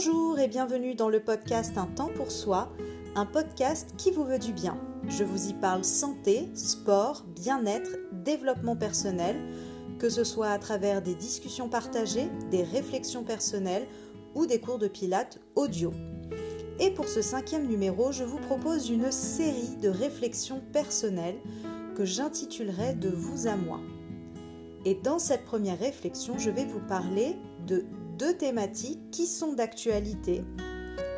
Bonjour et bienvenue dans le podcast Un temps pour soi, un podcast qui vous veut du bien. Je vous y parle santé, sport, bien-être, développement personnel, que ce soit à travers des discussions partagées, des réflexions personnelles ou des cours de pilates audio. Et pour ce cinquième numéro, je vous propose une série de réflexions personnelles que j'intitulerai De vous à moi. Et dans cette première réflexion, je vais vous parler de deux thématiques qui sont d'actualité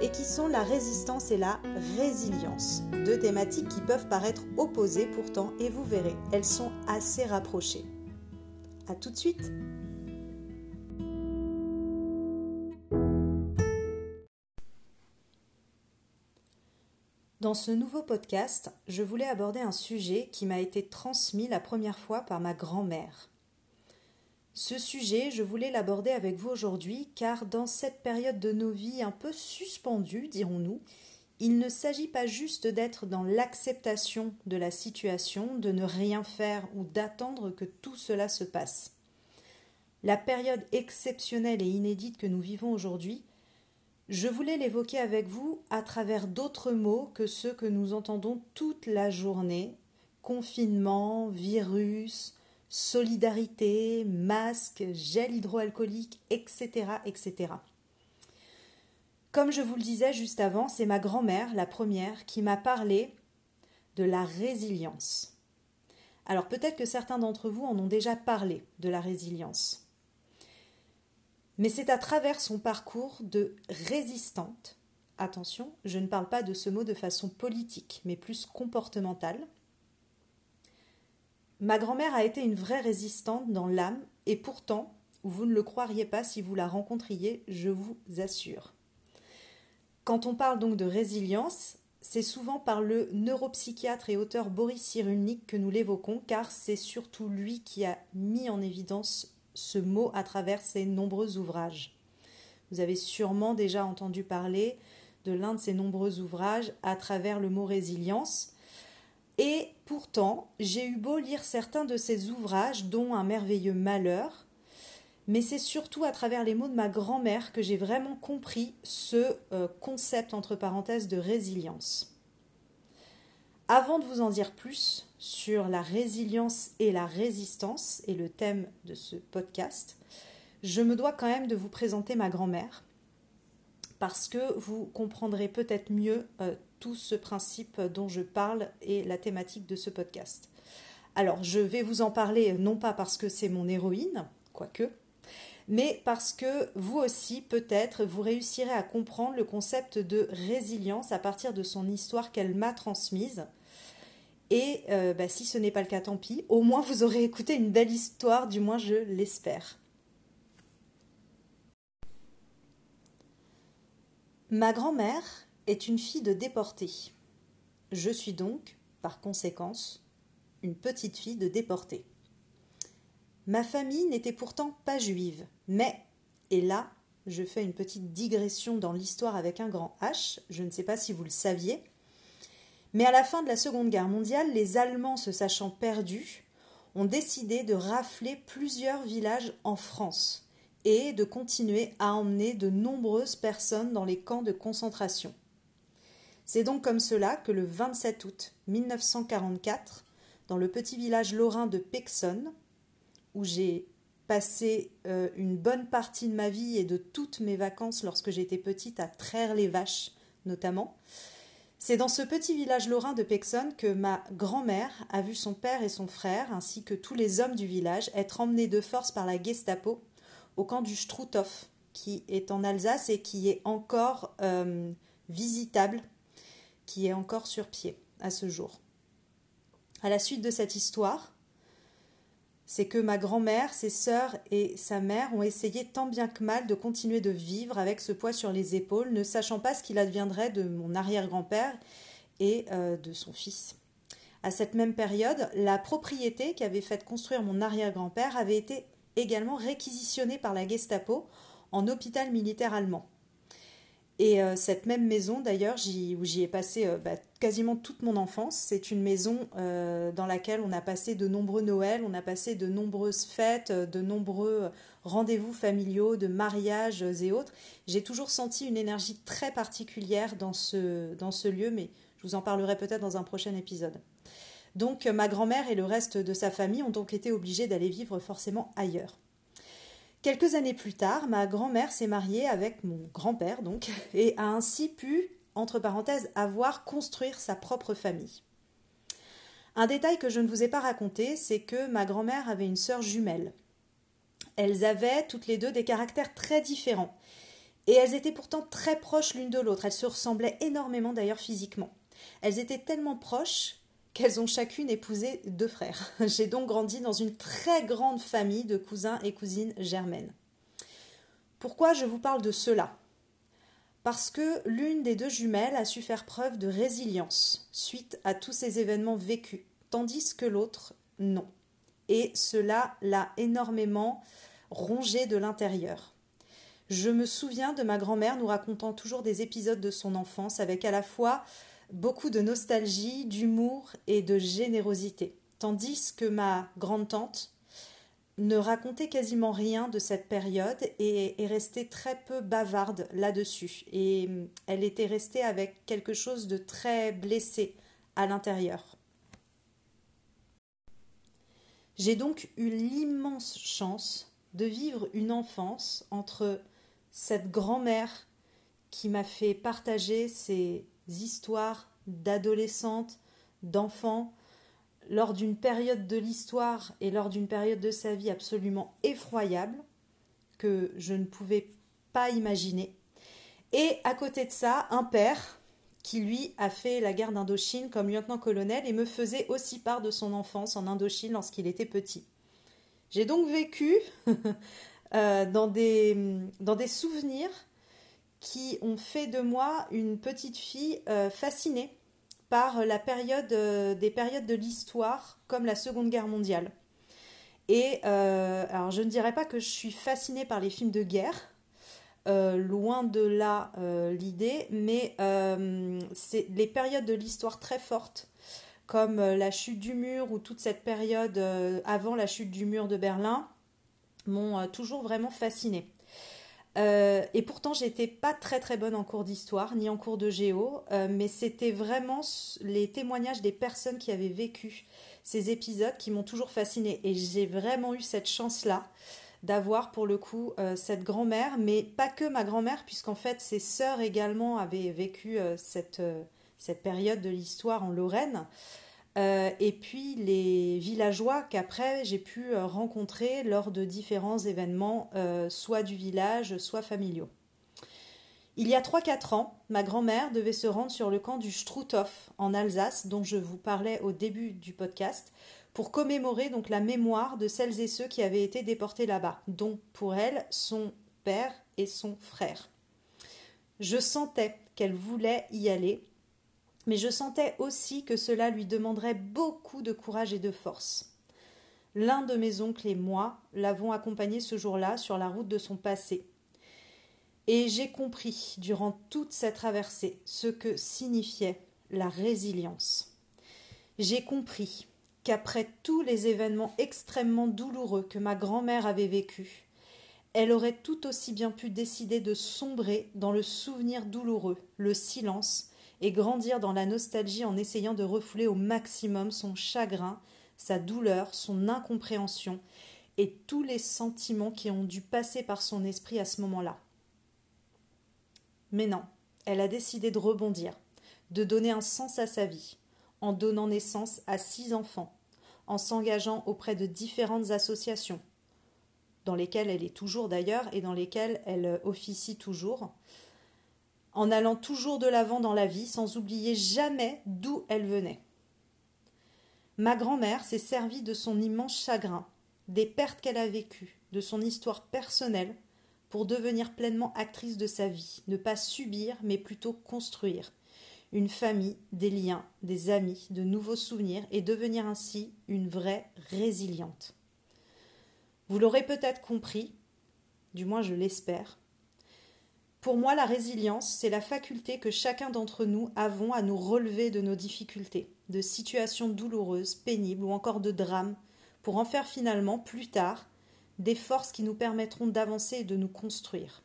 et qui sont la résistance et la résilience. Deux thématiques qui peuvent paraître opposées pourtant et vous verrez, elles sont assez rapprochées. A tout de suite Dans ce nouveau podcast, je voulais aborder un sujet qui m'a été transmis la première fois par ma grand-mère. Ce sujet, je voulais l'aborder avec vous aujourd'hui car dans cette période de nos vies un peu suspendue, dirons-nous, il ne s'agit pas juste d'être dans l'acceptation de la situation, de ne rien faire ou d'attendre que tout cela se passe. La période exceptionnelle et inédite que nous vivons aujourd'hui, je voulais l'évoquer avec vous à travers d'autres mots que ceux que nous entendons toute la journée confinement, virus, solidarité, masque, gel hydroalcoolique, etc., etc. Comme je vous le disais juste avant, c'est ma grand-mère, la première, qui m'a parlé de la résilience. Alors peut-être que certains d'entre vous en ont déjà parlé de la résilience. Mais c'est à travers son parcours de résistante, attention, je ne parle pas de ce mot de façon politique, mais plus comportementale, Ma grand-mère a été une vraie résistante dans l'âme, et pourtant, vous ne le croiriez pas si vous la rencontriez, je vous assure. Quand on parle donc de résilience, c'est souvent par le neuropsychiatre et auteur Boris Cyrulnik que nous l'évoquons, car c'est surtout lui qui a mis en évidence ce mot à travers ses nombreux ouvrages. Vous avez sûrement déjà entendu parler de l'un de ses nombreux ouvrages à travers le mot résilience, et pourtant, j'ai eu beau lire certains de ses ouvrages, dont Un merveilleux malheur, mais c'est surtout à travers les mots de ma grand-mère que j'ai vraiment compris ce euh, concept entre parenthèses de résilience. Avant de vous en dire plus sur la résilience et la résistance et le thème de ce podcast, je me dois quand même de vous présenter ma grand-mère parce que vous comprendrez peut-être mieux euh, tout ce principe dont je parle et la thématique de ce podcast. Alors, je vais vous en parler non pas parce que c'est mon héroïne, quoique, mais parce que vous aussi, peut-être, vous réussirez à comprendre le concept de résilience à partir de son histoire qu'elle m'a transmise. Et euh, bah, si ce n'est pas le cas, tant pis. Au moins, vous aurez écouté une belle histoire, du moins je l'espère. Ma grand-mère est une fille de déportés. Je suis donc, par conséquence, une petite fille de déportés. Ma famille n'était pourtant pas juive, mais, et là, je fais une petite digression dans l'histoire avec un grand H, je ne sais pas si vous le saviez, mais à la fin de la Seconde Guerre mondiale, les Allemands se sachant perdus, ont décidé de rafler plusieurs villages en France et de continuer à emmener de nombreuses personnes dans les camps de concentration. C'est donc comme cela que le 27 août 1944, dans le petit village lorrain de Pexonne, où j'ai passé euh, une bonne partie de ma vie et de toutes mes vacances lorsque j'étais petite à traire les vaches notamment, c'est dans ce petit village lorrain de Pexonne que ma grand-mère a vu son père et son frère, ainsi que tous les hommes du village, être emmenés de force par la Gestapo au camp du Struthof, qui est en Alsace et qui est encore euh, visitable qui est encore sur pied à ce jour. À la suite de cette histoire, c'est que ma grand-mère, ses sœurs et sa mère ont essayé tant bien que mal de continuer de vivre avec ce poids sur les épaules, ne sachant pas ce qu'il adviendrait de mon arrière-grand-père et euh, de son fils. À cette même période, la propriété qui avait fait construire mon arrière-grand-père avait été également réquisitionnée par la Gestapo en hôpital militaire allemand. Et euh, cette même maison, d'ailleurs, où j'y ai passé euh, bah, quasiment toute mon enfance, c'est une maison euh, dans laquelle on a passé de nombreux Noëls, on a passé de nombreuses fêtes, de nombreux rendez-vous familiaux, de mariages et autres. J'ai toujours senti une énergie très particulière dans ce, dans ce lieu, mais je vous en parlerai peut-être dans un prochain épisode. Donc ma grand-mère et le reste de sa famille ont donc été obligés d'aller vivre forcément ailleurs. Quelques années plus tard, ma grand-mère s'est mariée avec mon grand-père, donc, et a ainsi pu, entre parenthèses, avoir construire sa propre famille. Un détail que je ne vous ai pas raconté, c'est que ma grand-mère avait une sœur jumelle. Elles avaient toutes les deux des caractères très différents. Et elles étaient pourtant très proches l'une de l'autre. Elles se ressemblaient énormément d'ailleurs physiquement. Elles étaient tellement proches qu'elles ont chacune épousé deux frères. J'ai donc grandi dans une très grande famille de cousins et cousines germaines. Pourquoi je vous parle de cela? Parce que l'une des deux jumelles a su faire preuve de résilience suite à tous ces événements vécus, tandis que l'autre, non. Et cela l'a énormément rongée de l'intérieur. Je me souviens de ma grand-mère nous racontant toujours des épisodes de son enfance avec à la fois beaucoup de nostalgie, d'humour et de générosité, tandis que ma grande-tante ne racontait quasiment rien de cette période et est restée très peu bavarde là-dessus. Et mm, elle était restée avec quelque chose de très blessé à l'intérieur. J'ai donc eu l'immense chance de vivre une enfance entre cette grand-mère qui m'a fait partager ses histoires d'adolescentes, d'enfants, lors d'une période de l'histoire et lors d'une période de sa vie absolument effroyable, que je ne pouvais pas imaginer. Et à côté de ça, un père qui lui a fait la guerre d'Indochine comme lieutenant-colonel et me faisait aussi part de son enfance en Indochine lorsqu'il était petit. J'ai donc vécu euh, dans, des, dans des souvenirs qui ont fait de moi une petite fille euh, fascinée par la période euh, des périodes de l'histoire comme la Seconde Guerre mondiale. Et euh, alors je ne dirais pas que je suis fascinée par les films de guerre, loin de là l'idée, mais c'est les périodes de l'histoire très fortes, comme la chute du mur ou toute cette période avant la chute du mur de Berlin, m'ont toujours vraiment fascinée. Euh, et pourtant, j'étais pas très très bonne en cours d'histoire ni en cours de géo, euh, mais c'était vraiment les témoignages des personnes qui avaient vécu ces épisodes qui m'ont toujours fascinée. Et j'ai vraiment eu cette chance-là d'avoir pour le coup euh, cette grand-mère, mais pas que ma grand-mère, puisqu'en fait ses sœurs également avaient vécu cette, cette période de l'histoire en Lorraine. Euh, et puis les villageois qu'après j'ai pu euh, rencontrer lors de différents événements, euh, soit du village, soit familiaux. Il y a 3-4 ans, ma grand-mère devait se rendre sur le camp du Struthof en Alsace, dont je vous parlais au début du podcast, pour commémorer donc la mémoire de celles et ceux qui avaient été déportés là-bas, dont pour elle son père et son frère. Je sentais qu'elle voulait y aller mais je sentais aussi que cela lui demanderait beaucoup de courage et de force. L'un de mes oncles et moi l'avons accompagné ce jour-là sur la route de son passé. Et j'ai compris, durant toute cette traversée, ce que signifiait la résilience. J'ai compris qu'après tous les événements extrêmement douloureux que ma grand-mère avait vécus, elle aurait tout aussi bien pu décider de sombrer dans le souvenir douloureux, le silence, et grandir dans la nostalgie en essayant de refouler au maximum son chagrin, sa douleur, son incompréhension et tous les sentiments qui ont dû passer par son esprit à ce moment-là. Mais non, elle a décidé de rebondir, de donner un sens à sa vie, en donnant naissance à six enfants, en s'engageant auprès de différentes associations, dans lesquelles elle est toujours d'ailleurs et dans lesquelles elle officie toujours, en allant toujours de l'avant dans la vie sans oublier jamais d'où elle venait. Ma grand-mère s'est servie de son immense chagrin, des pertes qu'elle a vécues, de son histoire personnelle, pour devenir pleinement actrice de sa vie, ne pas subir, mais plutôt construire. Une famille, des liens, des amis, de nouveaux souvenirs, et devenir ainsi une vraie résiliente. Vous l'aurez peut-être compris, du moins je l'espère, Pour moi, la résilience, c'est la faculté que chacun d'entre nous avons à nous relever de nos difficultés, de situations douloureuses, pénibles ou encore de drames, pour en faire finalement, plus tard, des forces qui nous permettront d'avancer et de nous construire.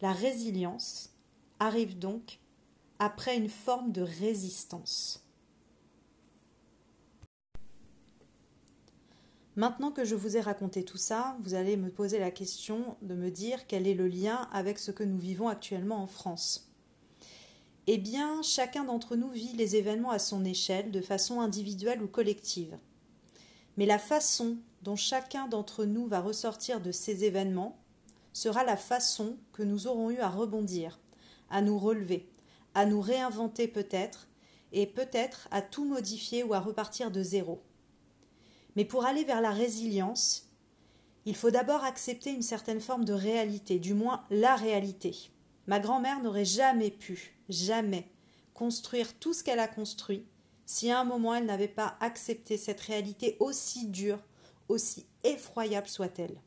La résilience arrive donc après une forme de résistance. Maintenant que je vous ai raconté tout ça, vous allez me poser la question de me dire quel est le lien avec ce que nous vivons actuellement en France. Eh bien, chacun d'entre nous vit les événements à son échelle, de façon individuelle ou collective. Mais la façon dont chacun d'entre nous va ressortir de ces événements sera la façon que nous aurons eu à rebondir, à nous relever, à nous réinventer peut-être, et peut-être à tout modifier ou à repartir de zéro. Mais pour aller vers la résilience, il faut d'abord accepter une certaine forme de réalité, du moins la réalité. Ma grand-mère n'aurait jamais pu, jamais, construire tout ce qu'elle a construit si à un moment elle n'avait pas accepté cette réalité aussi dure, aussi effroyable soit-elle.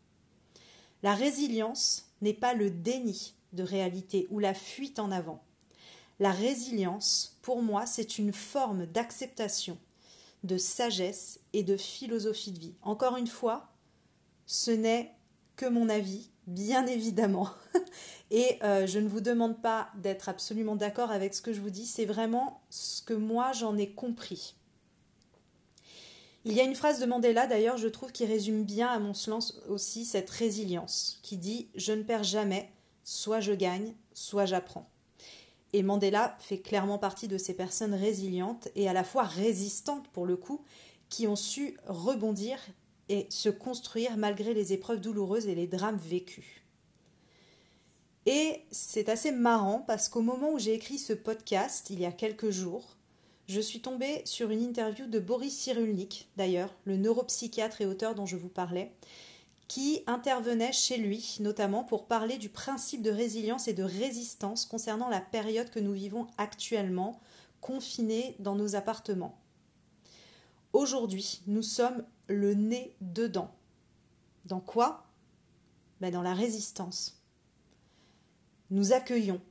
La résilience n'est pas le déni de réalité ou la fuite en avant. La résilience, pour moi, c'est une forme d'acceptation, de sagesse et de philosophie de vie. Encore une fois, ce n'est que mon avis, bien évidemment. Et euh, je ne vous demande pas d'être absolument d'accord avec ce que je vous dis, c'est vraiment ce que moi j'en ai compris. Il y a une phrase de Mandela d'ailleurs, je trouve, qui résume bien à mon sens aussi cette résilience, qui dit Je ne perds jamais, soit je gagne, soit j'apprends. Et Mandela fait clairement partie de ces personnes résilientes et à la fois résistantes pour le coup, qui ont su rebondir et se construire malgré les épreuves douloureuses et les drames vécus. Et c'est assez marrant parce qu'au moment où j'ai écrit ce podcast, il y a quelques jours, je suis tombée sur une interview de Boris Cyrulnik, d'ailleurs, le neuropsychiatre et auteur dont je vous parlais, qui intervenait chez lui, notamment pour parler du principe de résilience et de résistance concernant la période que nous vivons actuellement, confinés dans nos appartements. Aujourd'hui, nous sommes le nez dedans. Dans quoi? Ben Dans la résistance. Nous accueillons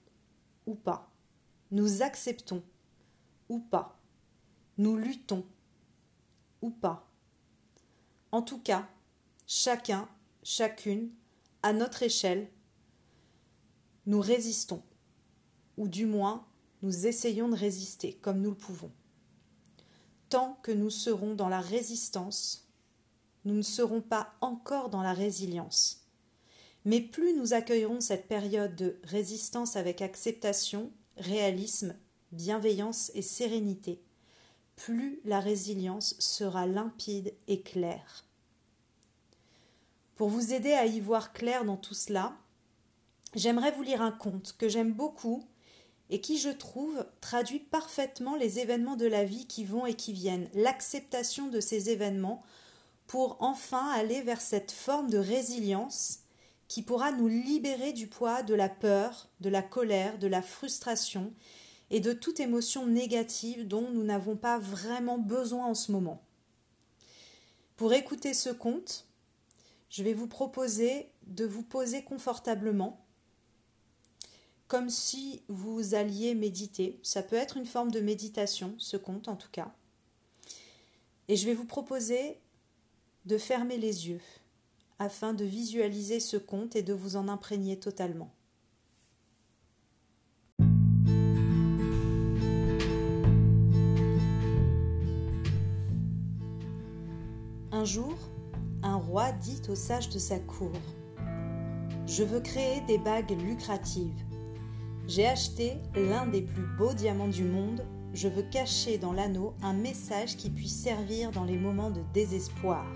ou pas? Nous acceptons ou pas? Nous luttons ou pas? En tout cas, chacun, chacune, à notre échelle, nous résistons, ou du moins nous essayons de résister comme nous le pouvons. Tant que nous serons dans la résistance, nous ne serons pas encore dans la résilience. Mais plus nous accueillerons cette période de résistance avec acceptation, réalisme, bienveillance et sérénité, plus la résilience sera limpide et claire. Pour vous aider à y voir clair dans tout cela, j'aimerais vous lire un conte que j'aime beaucoup et qui, je trouve, traduit parfaitement les événements de la vie qui vont et qui viennent, l'acceptation de ces événements pour enfin aller vers cette forme de résilience qui pourra nous libérer du poids de la peur, de la colère, de la frustration et de toute émotion négative dont nous n'avons pas vraiment besoin en ce moment. Pour écouter ce conte, je vais vous proposer de vous poser confortablement, comme si vous alliez méditer. Ça peut être une forme de méditation, ce conte en tout cas. Et je vais vous proposer de fermer les yeux afin de visualiser ce conte et de vous en imprégner totalement. Un jour, un roi dit aux sages de sa cour Je veux créer des bagues lucratives. J'ai acheté l'un des plus beaux diamants du monde. Je veux cacher dans l'anneau un message qui puisse servir dans les moments de désespoir.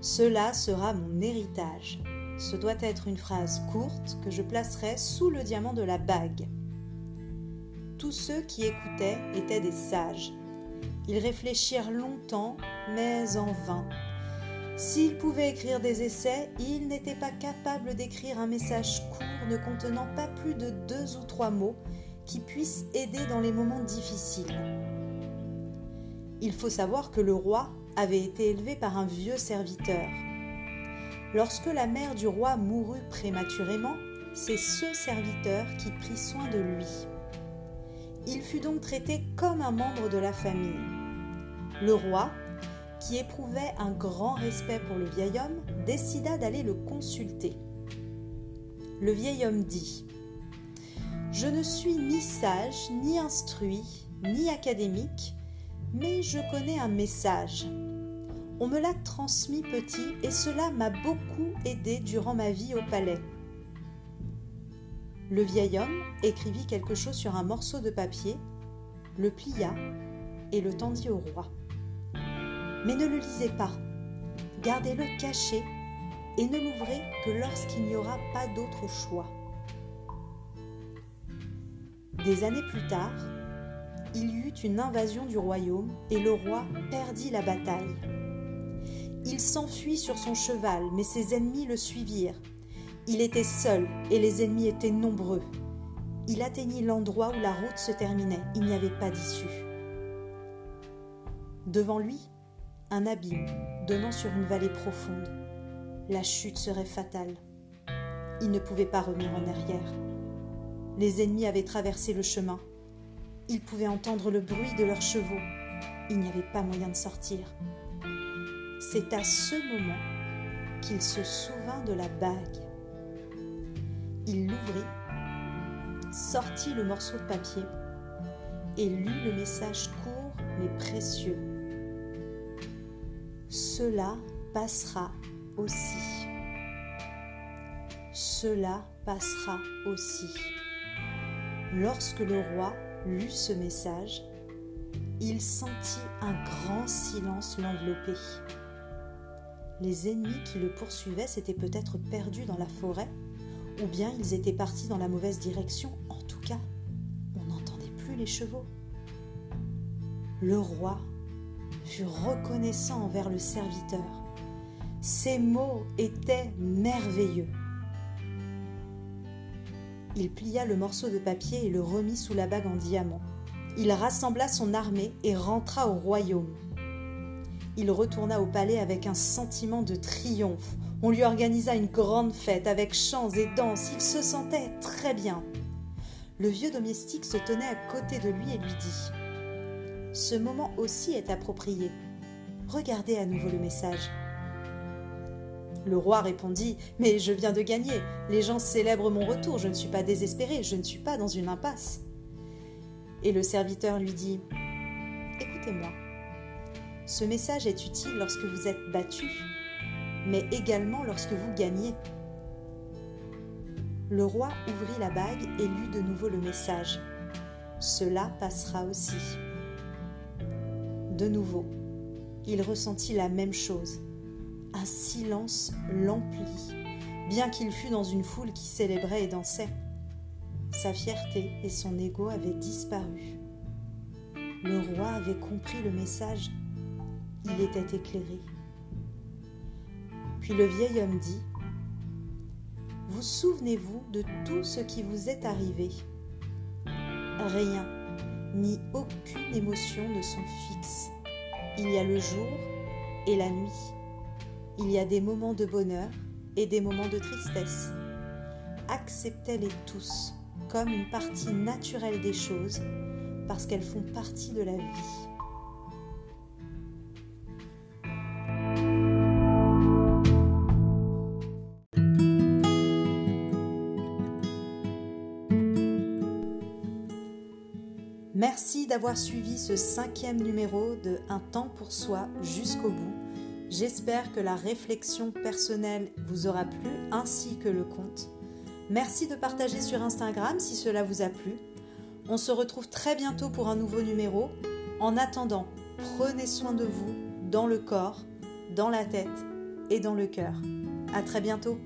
Cela sera mon héritage. Ce doit être une phrase courte que je placerai sous le diamant de la bague. Tous ceux qui écoutaient étaient des sages. Ils réfléchirent longtemps, mais en vain. S'il pouvait écrire des essais, il n'était pas capable d'écrire un message court ne contenant pas plus de deux ou trois mots qui puissent aider dans les moments difficiles. Il faut savoir que le roi avait été élevé par un vieux serviteur. Lorsque la mère du roi mourut prématurément, c'est ce serviteur qui prit soin de lui. Il fut donc traité comme un membre de la famille. Le roi, qui éprouvait un grand respect pour le vieil homme, décida d'aller le consulter. Le vieil homme dit Je ne suis ni sage, ni instruit, ni académique, mais je connais un message. On me l'a transmis petit et cela m'a beaucoup aidé durant ma vie au palais. Le vieil homme écrivit quelque chose sur un morceau de papier, le plia et le tendit au roi. Mais ne le lisez pas, gardez-le caché et ne l'ouvrez que lorsqu'il n'y aura pas d'autre choix. Des années plus tard, il y eut une invasion du royaume et le roi perdit la bataille. Il s'enfuit sur son cheval, mais ses ennemis le suivirent. Il était seul et les ennemis étaient nombreux. Il atteignit l'endroit où la route se terminait. Il n'y avait pas d'issue. Devant lui, un abîme donnant sur une vallée profonde. La chute serait fatale. Il ne pouvait pas revenir en arrière. Les ennemis avaient traversé le chemin. Il pouvait entendre le bruit de leurs chevaux. Il n'y avait pas moyen de sortir. C'est à ce moment qu'il se souvint de la bague. Il l'ouvrit, sortit le morceau de papier et lut le message court mais précieux. Cela passera aussi. Cela passera aussi. Lorsque le roi lut ce message, il sentit un grand silence l'envelopper. Les ennemis qui le poursuivaient s'étaient peut-être perdus dans la forêt, ou bien ils étaient partis dans la mauvaise direction. En tout cas, on n'entendait plus les chevaux. Le roi fut reconnaissant envers le serviteur. Ces mots étaient merveilleux. Il plia le morceau de papier et le remit sous la bague en diamant. Il rassembla son armée et rentra au royaume. Il retourna au palais avec un sentiment de triomphe. On lui organisa une grande fête avec chants et danses. Il se sentait très bien. Le vieux domestique se tenait à côté de lui et lui dit ce moment aussi est approprié. Regardez à nouveau le message. Le roi répondit Mais je viens de gagner. Les gens célèbrent mon retour. Je ne suis pas désespéré. Je ne suis pas dans une impasse. Et le serviteur lui dit Écoutez-moi. Ce message est utile lorsque vous êtes battu, mais également lorsque vous gagnez. Le roi ouvrit la bague et lut de nouveau le message. Cela passera aussi. De nouveau, il ressentit la même chose. Un silence l'emplit, bien qu'il fût dans une foule qui célébrait et dansait. Sa fierté et son ego avaient disparu. Le roi avait compris le message. Il était éclairé. Puis le vieil homme dit Vous souvenez-vous de tout ce qui vous est arrivé? Rien ni aucune émotion ne sont fixes. Il y a le jour et la nuit. Il y a des moments de bonheur et des moments de tristesse. Acceptez-les tous comme une partie naturelle des choses parce qu'elles font partie de la vie. Merci d'avoir suivi ce cinquième numéro de Un temps pour soi jusqu'au bout. J'espère que la réflexion personnelle vous aura plu ainsi que le conte. Merci de partager sur Instagram si cela vous a plu. On se retrouve très bientôt pour un nouveau numéro. En attendant, prenez soin de vous dans le corps, dans la tête et dans le cœur. À très bientôt.